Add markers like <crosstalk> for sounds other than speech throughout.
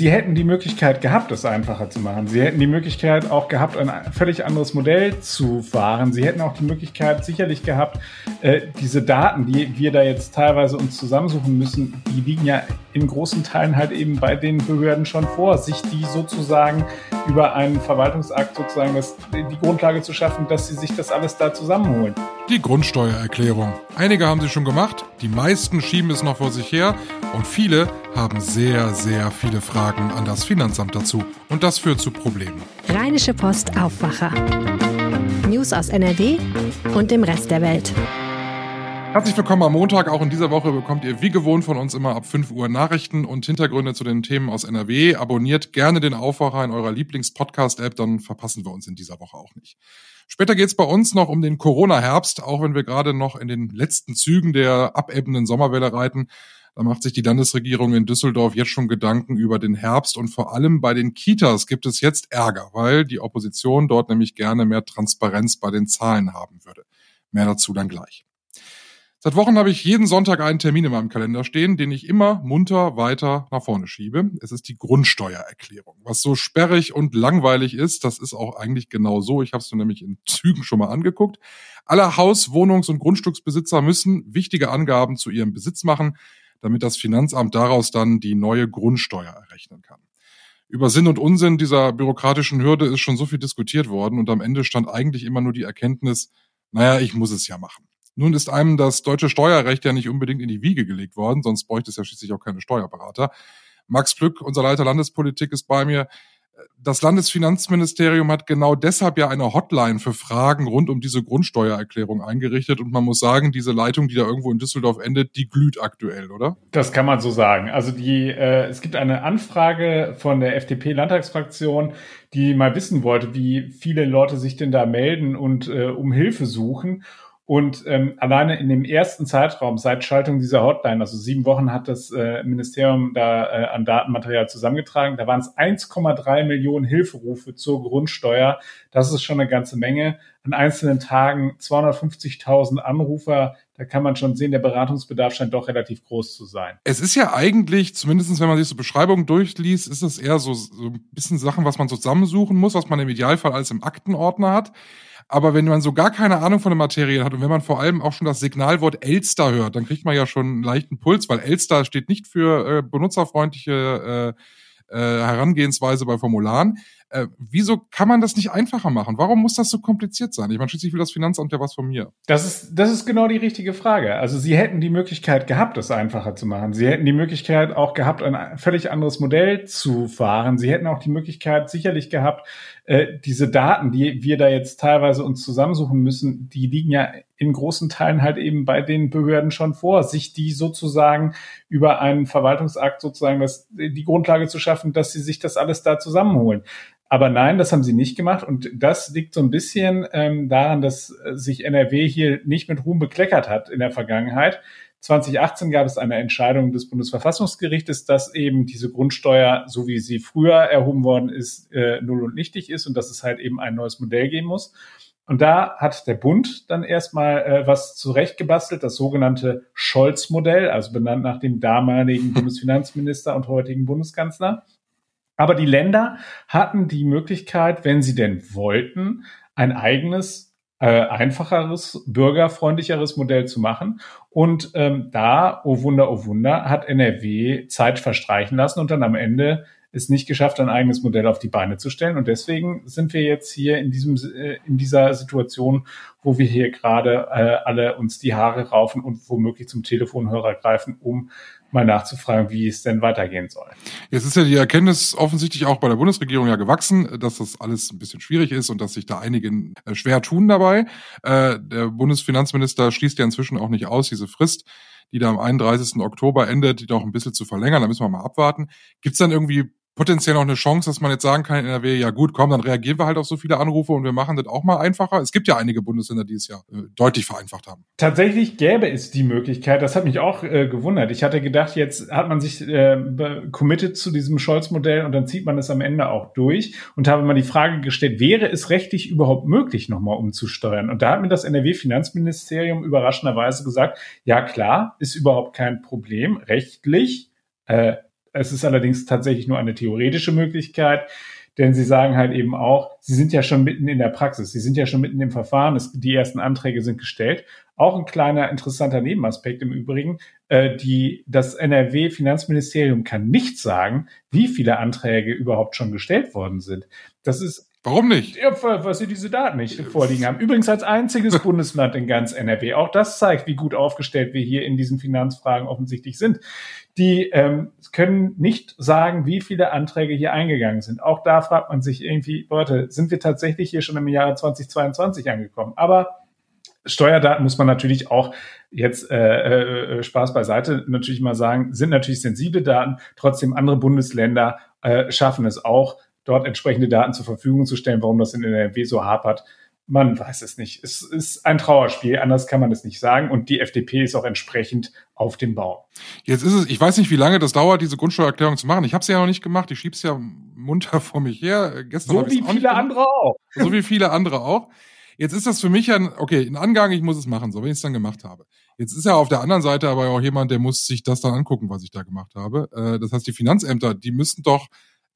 Sie hätten die Möglichkeit gehabt, es einfacher zu machen. Sie hätten die Möglichkeit auch gehabt, ein völlig anderes Modell zu fahren. Sie hätten auch die Möglichkeit sicherlich gehabt, äh, diese Daten, die wir da jetzt teilweise uns zusammensuchen müssen, die liegen ja in großen Teilen halt eben bei den Behörden schon vor, sich die sozusagen über einen Verwaltungsakt sozusagen das, die Grundlage zu schaffen, dass sie sich das alles da zusammenholen. Die Grundsteuererklärung. Einige haben sie schon gemacht, die meisten schieben es noch vor sich her und viele haben sehr, sehr viele Fragen an das Finanzamt dazu. Und das führt zu Problemen. Rheinische Post Aufwacher. News aus NRW und dem Rest der Welt. Herzlich willkommen am Montag. Auch in dieser Woche bekommt ihr wie gewohnt von uns immer ab 5 Uhr Nachrichten und Hintergründe zu den Themen aus NRW. Abonniert gerne den Aufwacher in eurer Lieblings-Podcast-App, dann verpassen wir uns in dieser Woche auch nicht. Später geht's bei uns noch um den Corona-Herbst, auch wenn wir gerade noch in den letzten Zügen der abebbenden Sommerwelle reiten. Da macht sich die Landesregierung in Düsseldorf jetzt schon Gedanken über den Herbst und vor allem bei den Kitas gibt es jetzt Ärger, weil die Opposition dort nämlich gerne mehr Transparenz bei den Zahlen haben würde. Mehr dazu dann gleich. Seit Wochen habe ich jeden Sonntag einen Termin in meinem Kalender stehen, den ich immer munter weiter nach vorne schiebe. Es ist die Grundsteuererklärung. Was so sperrig und langweilig ist, das ist auch eigentlich genau so. Ich habe es mir nämlich in Zügen schon mal angeguckt. Alle Haus-, Wohnungs- und Grundstücksbesitzer müssen wichtige Angaben zu ihrem Besitz machen, damit das Finanzamt daraus dann die neue Grundsteuer errechnen kann. Über Sinn und Unsinn dieser bürokratischen Hürde ist schon so viel diskutiert worden und am Ende stand eigentlich immer nur die Erkenntnis, naja, ich muss es ja machen. Nun ist einem das deutsche Steuerrecht ja nicht unbedingt in die Wiege gelegt worden, sonst bräuchte es ja schließlich auch keine Steuerberater. Max Plück, unser Leiter Landespolitik, ist bei mir. Das Landesfinanzministerium hat genau deshalb ja eine Hotline für Fragen rund um diese Grundsteuererklärung eingerichtet. Und man muss sagen, diese Leitung, die da irgendwo in Düsseldorf endet, die glüht aktuell, oder? Das kann man so sagen. Also die, äh, es gibt eine Anfrage von der FDP-Landtagsfraktion, die mal wissen wollte, wie viele Leute sich denn da melden und äh, um Hilfe suchen. Und ähm, alleine in dem ersten Zeitraum seit Schaltung dieser Hotline, also sieben Wochen hat das äh, Ministerium da äh, an Datenmaterial zusammengetragen, da waren es 1,3 Millionen Hilferufe zur Grundsteuer. Das ist schon eine ganze Menge. An einzelnen Tagen 250.000 Anrufer. Da kann man schon sehen, der Beratungsbedarf scheint doch relativ groß zu sein. Es ist ja eigentlich, zumindestens wenn man sich so Beschreibungen durchliest, ist es eher so, so ein bisschen Sachen, was man zusammensuchen muss, was man im Idealfall alles im Aktenordner hat. Aber wenn man so gar keine Ahnung von der Materie hat und wenn man vor allem auch schon das Signalwort Elster hört, dann kriegt man ja schon einen leichten Puls, weil Elster steht nicht für äh, benutzerfreundliche äh, äh, Herangehensweise bei Formularen. Äh, wieso kann man das nicht einfacher machen? Warum muss das so kompliziert sein? Ich meine, schließlich will das Finanzamt ja was von mir. Das ist, das ist genau die richtige Frage. Also Sie hätten die Möglichkeit gehabt, es einfacher zu machen. Sie hätten die Möglichkeit auch gehabt, ein völlig anderes Modell zu fahren. Sie hätten auch die Möglichkeit sicherlich gehabt, äh, diese Daten, die wir da jetzt teilweise uns zusammensuchen müssen, die liegen ja in großen Teilen halt eben bei den Behörden schon vor, sich die sozusagen über einen Verwaltungsakt sozusagen das, die Grundlage zu schaffen, dass sie sich das alles da zusammenholen. Aber nein, das haben sie nicht gemacht. Und das liegt so ein bisschen ähm, daran, dass sich NRW hier nicht mit Ruhm bekleckert hat in der Vergangenheit. 2018 gab es eine Entscheidung des Bundesverfassungsgerichtes, dass eben diese Grundsteuer, so wie sie früher erhoben worden ist, äh, null und nichtig ist und dass es halt eben ein neues Modell geben muss. Und da hat der Bund dann erstmal äh, was zurechtgebastelt, das sogenannte Scholz-Modell, also benannt nach dem damaligen <laughs> Bundesfinanzminister und heutigen Bundeskanzler. Aber die Länder hatten die Möglichkeit, wenn sie denn wollten, ein eigenes, äh, einfacheres, bürgerfreundlicheres Modell zu machen. Und ähm, da, oh Wunder, oh Wunder, hat NRW Zeit verstreichen lassen und dann am Ende es nicht geschafft, ein eigenes Modell auf die Beine zu stellen. Und deswegen sind wir jetzt hier in diesem, äh, in dieser Situation, wo wir hier gerade äh, alle uns die Haare raufen und womöglich zum Telefonhörer greifen, um mal nachzufragen, wie es denn weitergehen soll. Jetzt ist ja die Erkenntnis offensichtlich auch bei der Bundesregierung ja gewachsen, dass das alles ein bisschen schwierig ist und dass sich da einige äh, schwer tun dabei. Äh, der Bundesfinanzminister schließt ja inzwischen auch nicht aus, diese Frist die da am 31. Oktober endet, die doch ein bisschen zu verlängern. Da müssen wir mal abwarten. Gibt es dann irgendwie potenziell noch eine Chance, dass man jetzt sagen kann in NRW, ja gut, komm, dann reagieren wir halt auf so viele Anrufe und wir machen das auch mal einfacher. Es gibt ja einige Bundesländer, die es ja äh, deutlich vereinfacht haben. Tatsächlich gäbe es die Möglichkeit, das hat mich auch äh, gewundert. Ich hatte gedacht, jetzt hat man sich äh, committed zu diesem Scholz-Modell und dann zieht man es am Ende auch durch und habe mal die Frage gestellt, wäre es rechtlich überhaupt möglich, nochmal umzusteuern? Und da hat mir das NRW-Finanzministerium überraschenderweise gesagt, ja klar, ist überhaupt kein Problem, rechtlich. Äh, Es ist allerdings tatsächlich nur eine theoretische Möglichkeit. Denn sie sagen halt eben auch, sie sind ja schon mitten in der Praxis, sie sind ja schon mitten im Verfahren, es, die ersten Anträge sind gestellt. Auch ein kleiner interessanter Nebenaspekt im Übrigen, äh, die, das NRW-Finanzministerium kann nicht sagen, wie viele Anträge überhaupt schon gestellt worden sind. Das ist Warum nicht? Ja, weil sie diese Daten nicht vorliegen haben. Übrigens als einziges <laughs> Bundesland in ganz NRW. Auch das zeigt, wie gut aufgestellt wir hier in diesen Finanzfragen offensichtlich sind. Die ähm, können nicht sagen, wie viele Anträge hier eingegangen sind. Auch da fragt man sich irgendwie, Leute, sind wir tatsächlich hier schon im Jahre 2022 angekommen? Aber Steuerdaten muss man natürlich auch jetzt äh, äh, Spaß beiseite natürlich mal sagen, sind natürlich sensible Daten. Trotzdem andere Bundesländer äh, schaffen es auch, dort entsprechende Daten zur Verfügung zu stellen. Warum das in NRW so hapert, man weiß es nicht. Es ist ein Trauerspiel, anders kann man es nicht sagen. Und die FDP ist auch entsprechend auf dem Bau. Jetzt ist es, ich weiß nicht, wie lange das dauert, diese Grundsteuererklärung zu machen. Ich habe sie ja noch nicht gemacht. Ich schieb's ja munter <laughs> vor mich her. Gestern so wie viele andere auch. So wie viele andere auch. Jetzt ist das für mich ein, okay, ein Angang, ich muss es machen, so wie ich es dann gemacht habe. Jetzt ist ja auf der anderen Seite aber auch jemand, der muss sich das dann angucken, was ich da gemacht habe. Äh, das heißt, die Finanzämter, die müssen doch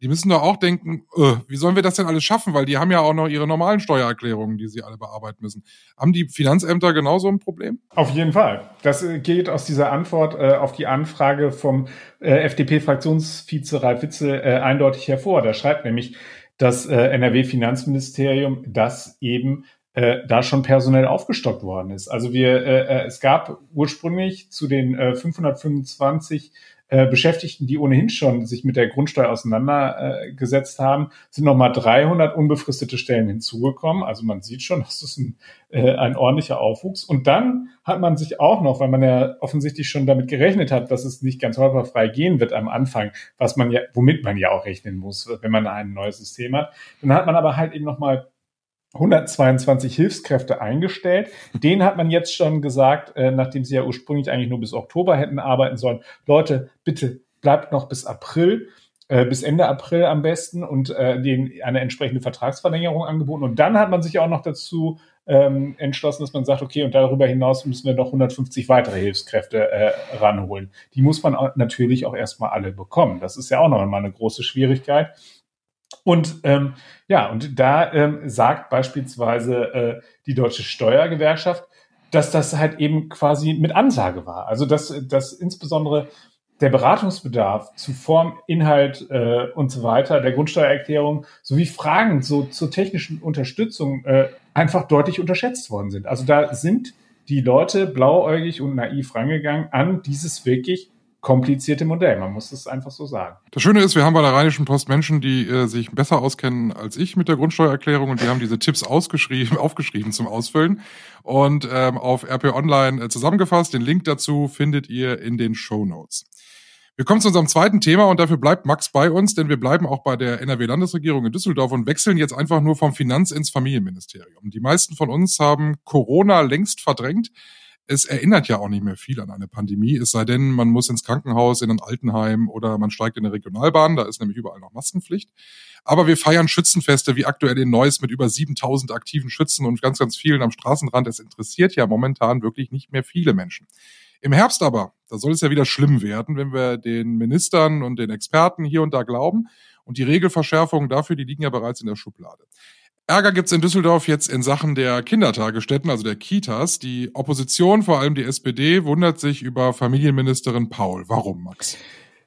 die müssen doch auch denken, äh, wie sollen wir das denn alles schaffen? Weil die haben ja auch noch ihre normalen Steuererklärungen, die sie alle bearbeiten müssen. Haben die Finanzämter genauso ein Problem? Auf jeden Fall. Das äh, geht aus dieser Antwort äh, auf die Anfrage vom äh, FDP-Fraktionsvize Ralf Witzel äh, eindeutig hervor. Da schreibt nämlich das äh, NRW-Finanzministerium, dass eben äh, da schon personell aufgestockt worden ist. Also wir, äh, es gab ursprünglich zu den äh, 525 äh, Beschäftigten, die ohnehin schon sich mit der Grundsteuer auseinandergesetzt haben, sind nochmal 300 unbefristete Stellen hinzugekommen. Also man sieht schon, <laughs> das ist ein, äh, ein ordentlicher Aufwuchs. Und dann hat man sich auch noch, weil man ja offensichtlich schon damit gerechnet hat, dass es nicht ganz holperfrei gehen wird am Anfang, was man ja, womit man ja auch rechnen muss, wenn man ein neues System hat. Dann hat man aber halt eben nochmal 122 Hilfskräfte eingestellt. Den hat man jetzt schon gesagt, äh, nachdem sie ja ursprünglich eigentlich nur bis Oktober hätten arbeiten sollen. Leute, bitte bleibt noch bis April, äh, bis Ende April am besten und äh, denen eine entsprechende Vertragsverlängerung angeboten. Und dann hat man sich auch noch dazu ähm, entschlossen, dass man sagt, okay, und darüber hinaus müssen wir noch 150 weitere Hilfskräfte äh, ranholen. Die muss man natürlich auch erstmal alle bekommen. Das ist ja auch noch mal eine große Schwierigkeit. Und ähm, ja, und da ähm, sagt beispielsweise äh, die Deutsche Steuergewerkschaft, dass das halt eben quasi mit Ansage war. Also dass, dass insbesondere der Beratungsbedarf zu Form, Inhalt äh, und so weiter der Grundsteuererklärung sowie Fragen so, zur technischen Unterstützung äh, einfach deutlich unterschätzt worden sind. Also da sind die Leute blauäugig und naiv rangegangen an dieses wirklich komplizierte Modell. Man muss es einfach so sagen. Das Schöne ist, wir haben bei der Rheinischen Post Menschen, die äh, sich besser auskennen als ich mit der Grundsteuererklärung und die haben diese Tipps ausgeschrieben, <laughs> aufgeschrieben zum Ausfüllen und ähm, auf RP Online äh, zusammengefasst. Den Link dazu findet ihr in den Show Notes. Wir kommen zu unserem zweiten Thema und dafür bleibt Max bei uns, denn wir bleiben auch bei der NRW-Landesregierung in Düsseldorf und wechseln jetzt einfach nur vom Finanz ins Familienministerium. Die meisten von uns haben Corona längst verdrängt es erinnert ja auch nicht mehr viel an eine Pandemie, es sei denn, man muss ins Krankenhaus, in ein Altenheim oder man steigt in eine Regionalbahn, da ist nämlich überall noch Maskenpflicht. Aber wir feiern Schützenfeste wie aktuell in Neuss mit über 7000 aktiven Schützen und ganz, ganz vielen am Straßenrand. Es interessiert ja momentan wirklich nicht mehr viele Menschen. Im Herbst aber, da soll es ja wieder schlimm werden, wenn wir den Ministern und den Experten hier und da glauben. Und die Regelverschärfungen dafür, die liegen ja bereits in der Schublade. Ärger gibt's in Düsseldorf jetzt in Sachen der Kindertagesstätten, also der Kitas. Die Opposition, vor allem die SPD, wundert sich über Familienministerin Paul. Warum, Max?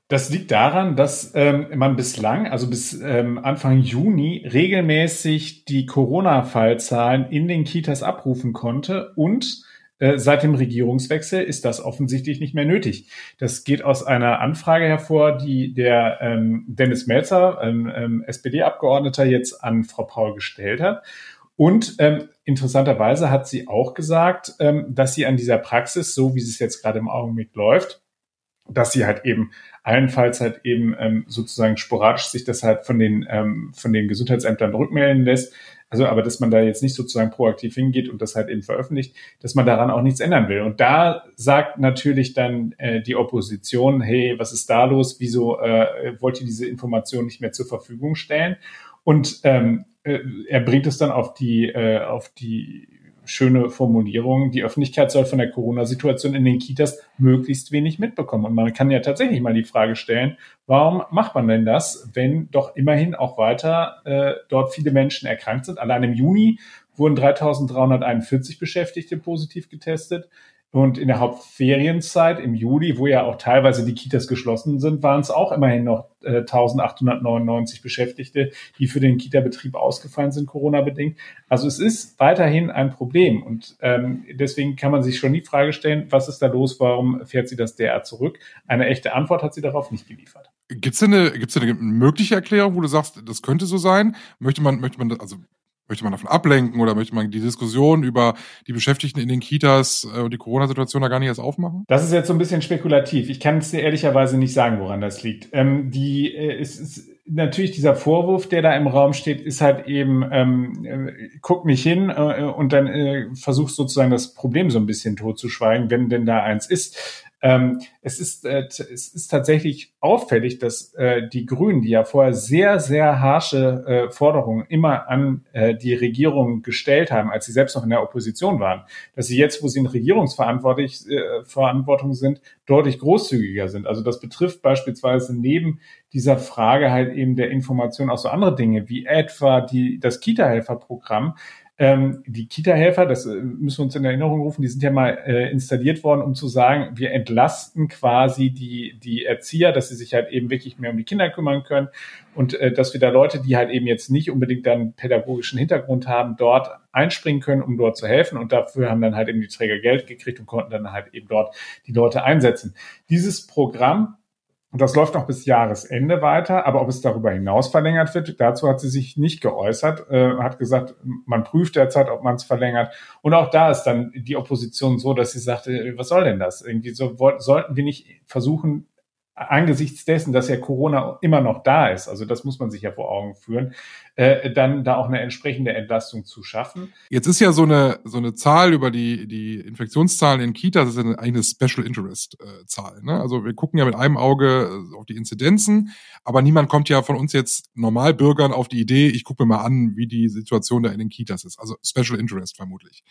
Das liegt daran, dass ähm, man bislang, also bis ähm, Anfang Juni, regelmäßig die Corona-Fallzahlen in den Kitas abrufen konnte und seit dem Regierungswechsel ist das offensichtlich nicht mehr nötig. Das geht aus einer Anfrage hervor, die der ähm, Dennis Melzer, ähm, ähm, SPD-Abgeordneter, jetzt an Frau Paul gestellt hat. Und ähm, interessanterweise hat sie auch gesagt, ähm, dass sie an dieser Praxis, so wie es jetzt gerade im Augenblick läuft, dass sie halt eben allenfalls halt eben ähm, sozusagen sporadisch sich das halt von den ähm, von den Gesundheitsämtern rückmelden lässt, also, aber dass man da jetzt nicht sozusagen proaktiv hingeht und das halt eben veröffentlicht, dass man daran auch nichts ändern will. Und da sagt natürlich dann äh, die Opposition, hey, was ist da los? Wieso äh, wollt ihr diese Information nicht mehr zur Verfügung stellen? Und ähm, äh, er bringt es dann auf die, äh, auf die schöne Formulierung. Die Öffentlichkeit soll von der Corona-Situation in den Kitas möglichst wenig mitbekommen. Und man kann ja tatsächlich mal die Frage stellen, warum macht man denn das, wenn doch immerhin auch weiter äh, dort viele Menschen erkrankt sind? Allein im Juni wurden 3341 Beschäftigte positiv getestet. Und in der Hauptferienzeit im Juli, wo ja auch teilweise die Kitas geschlossen sind, waren es auch immerhin noch äh, 1899 Beschäftigte, die für den Kita-Betrieb ausgefallen sind, Corona-bedingt. Also es ist weiterhin ein Problem. Und ähm, deswegen kann man sich schon die Frage stellen, was ist da los? Warum fährt sie das derart zurück? Eine echte Antwort hat sie darauf nicht geliefert. Gibt's denn eine, gibt's eine mögliche Erklärung, wo du sagst, das könnte so sein? Möchte man, möchte man, also Möchte man davon ablenken oder möchte man die Diskussion über die Beschäftigten in den Kitas äh, und die Corona-Situation da gar nicht erst aufmachen? Das ist jetzt so ein bisschen spekulativ. Ich kann es dir ehrlicherweise nicht sagen, woran das liegt. Ähm, die, äh, es ist natürlich dieser Vorwurf, der da im Raum steht, ist halt eben, ähm, äh, guck nicht hin äh, und dann äh, versuchst sozusagen das Problem so ein bisschen totzuschweigen, wenn denn da eins ist. Ähm, es, ist, äh, es ist tatsächlich auffällig, dass äh, die Grünen, die ja vorher sehr, sehr harsche äh, Forderungen immer an äh, die Regierung gestellt haben, als sie selbst noch in der Opposition waren, dass sie jetzt, wo sie in Regierungsverantwortung äh, sind, deutlich großzügiger sind. Also das betrifft beispielsweise neben dieser Frage halt eben der Information auch so andere Dinge, wie etwa die, das Kita-Helfer-Programm, ähm, die Kita-Helfer, das äh, müssen wir uns in Erinnerung rufen, die sind ja mal äh, installiert worden, um zu sagen, wir entlasten quasi die, die Erzieher, dass sie sich halt eben wirklich mehr um die Kinder kümmern können und äh, dass wir da Leute, die halt eben jetzt nicht unbedingt dann pädagogischen Hintergrund haben, dort einspringen können, um dort zu helfen. Und dafür haben dann halt eben die Träger Geld gekriegt und konnten dann halt eben dort die Leute einsetzen. Dieses Programm und das läuft noch bis Jahresende weiter, aber ob es darüber hinaus verlängert wird, dazu hat sie sich nicht geäußert, äh, hat gesagt, man prüft derzeit, ob man es verlängert. Und auch da ist dann die Opposition so, dass sie sagte, was soll denn das? Irgendwie so sollten wir nicht versuchen, angesichts dessen, dass ja Corona immer noch da ist, also das muss man sich ja vor Augen führen, äh, dann da auch eine entsprechende Entlastung zu schaffen. Jetzt ist ja so eine so eine Zahl über die die Infektionszahlen in Kitas, das ist eine, eine Special Interest äh, Zahl. Ne? Also wir gucken ja mit einem Auge äh, auf die Inzidenzen, aber niemand kommt ja von uns jetzt Normalbürgern auf die Idee, ich gucke mir mal an, wie die Situation da in den Kitas ist. Also Special Interest vermutlich.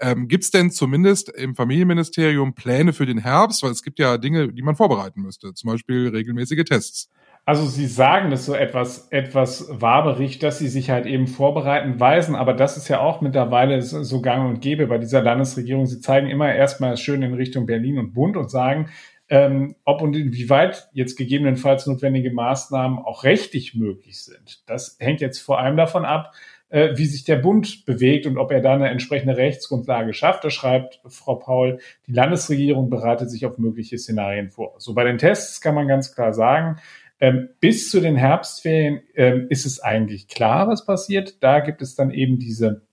Ähm, gibt es denn zumindest im Familienministerium Pläne für den Herbst? Weil es gibt ja Dinge, die man vorbereiten müsste, zum Beispiel regelmäßige Tests. Also Sie sagen das so etwas, etwas waberig, dass Sie sich halt eben vorbereiten, weisen, aber das ist ja auch mittlerweile so gang und gäbe bei dieser Landesregierung. Sie zeigen immer erstmal schön in Richtung Berlin und Bund und sagen, ähm, ob und inwieweit jetzt gegebenenfalls notwendige Maßnahmen auch rechtlich möglich sind. Das hängt jetzt vor allem davon ab, äh, wie sich der Bund bewegt und ob er da eine entsprechende Rechtsgrundlage schafft. Da schreibt Frau Paul, die Landesregierung bereitet sich auf mögliche Szenarien vor. So bei den Tests kann man ganz klar sagen, ähm, bis zu den Herbstferien ähm, ist es eigentlich klar, was passiert. Da gibt es dann eben diese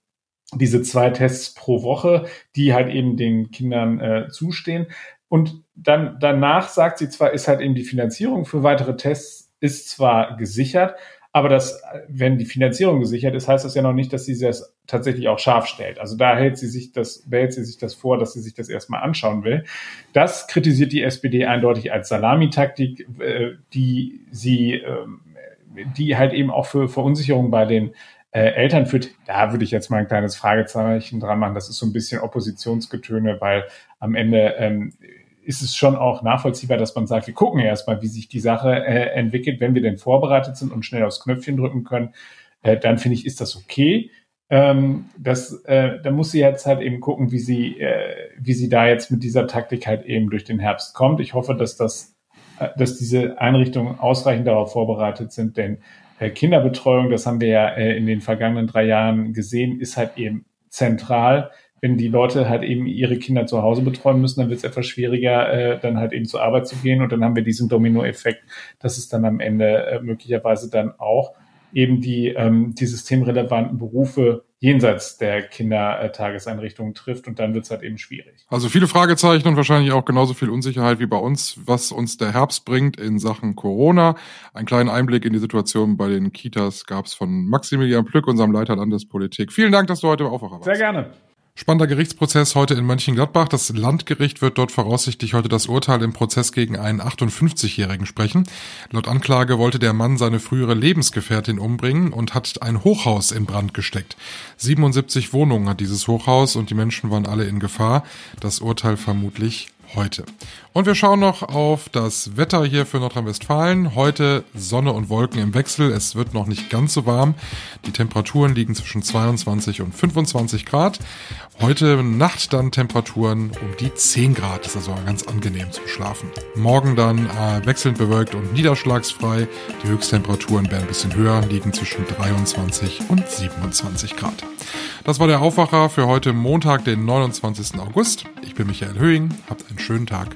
diese zwei Tests pro Woche, die halt eben den Kindern äh, zustehen. Und dann danach sagt sie zwar, ist halt eben die Finanzierung für weitere Tests ist zwar gesichert, aber das, wenn die Finanzierung gesichert ist, heißt das ja noch nicht, dass sie das tatsächlich auch scharf stellt. Also da hält sie sich das, behält sie sich das vor, dass sie sich das erstmal anschauen will. Das kritisiert die SPD eindeutig als Salamitaktik, äh, die sie, ähm, die halt eben auch für Verunsicherung bei den äh, Eltern führt. Da würde ich jetzt mal ein kleines Fragezeichen dran machen. Das ist so ein bisschen Oppositionsgetöne, weil am Ende ähm, ist es schon auch nachvollziehbar, dass man sagt, wir gucken erstmal, wie sich die Sache äh, entwickelt. Wenn wir denn vorbereitet sind und schnell aufs Knöpfchen drücken können, äh, dann finde ich, ist das okay. Ähm, das, äh, da muss sie jetzt halt eben gucken, wie sie, äh, wie sie da jetzt mit dieser Taktik halt eben durch den Herbst kommt. Ich hoffe, dass das, äh, dass diese Einrichtungen ausreichend darauf vorbereitet sind, denn äh, Kinderbetreuung, das haben wir ja äh, in den vergangenen drei Jahren gesehen, ist halt eben zentral wenn die Leute halt eben ihre Kinder zu Hause betreuen müssen, dann wird es etwas schwieriger, äh, dann halt eben zur Arbeit zu gehen. Und dann haben wir diesen Dominoeffekt, dass es dann am Ende äh, möglicherweise dann auch eben die, ähm, die systemrelevanten Berufe jenseits der Kindertageseinrichtungen trifft und dann wird es halt eben schwierig. Also viele Fragezeichen und wahrscheinlich auch genauso viel Unsicherheit wie bei uns, was uns der Herbst bringt in Sachen Corona. Einen kleinen Einblick in die Situation bei den Kitas gab es von Maximilian Plück, unserem Leiter Landespolitik. Vielen Dank, dass du heute im Aufwacher warst. Sehr gerne. Spannender Gerichtsprozess heute in Mönchengladbach. Das Landgericht wird dort voraussichtlich heute das Urteil im Prozess gegen einen 58-Jährigen sprechen. Laut Anklage wollte der Mann seine frühere Lebensgefährtin umbringen und hat ein Hochhaus in Brand gesteckt. 77 Wohnungen hat dieses Hochhaus und die Menschen waren alle in Gefahr. Das Urteil vermutlich heute. Und wir schauen noch auf das Wetter hier für Nordrhein-Westfalen. Heute Sonne und Wolken im Wechsel. Es wird noch nicht ganz so warm. Die Temperaturen liegen zwischen 22 und 25 Grad. Heute Nacht dann Temperaturen um die 10 Grad. Das ist also ganz angenehm zum Schlafen. Morgen dann äh, wechselnd bewölkt und niederschlagsfrei. Die Höchsttemperaturen werden ein bisschen höher, liegen zwischen 23 und 27 Grad. Das war der Aufwacher für heute Montag, den 29. August. Ich bin Michael Höhing. Habt einen schönen Tag.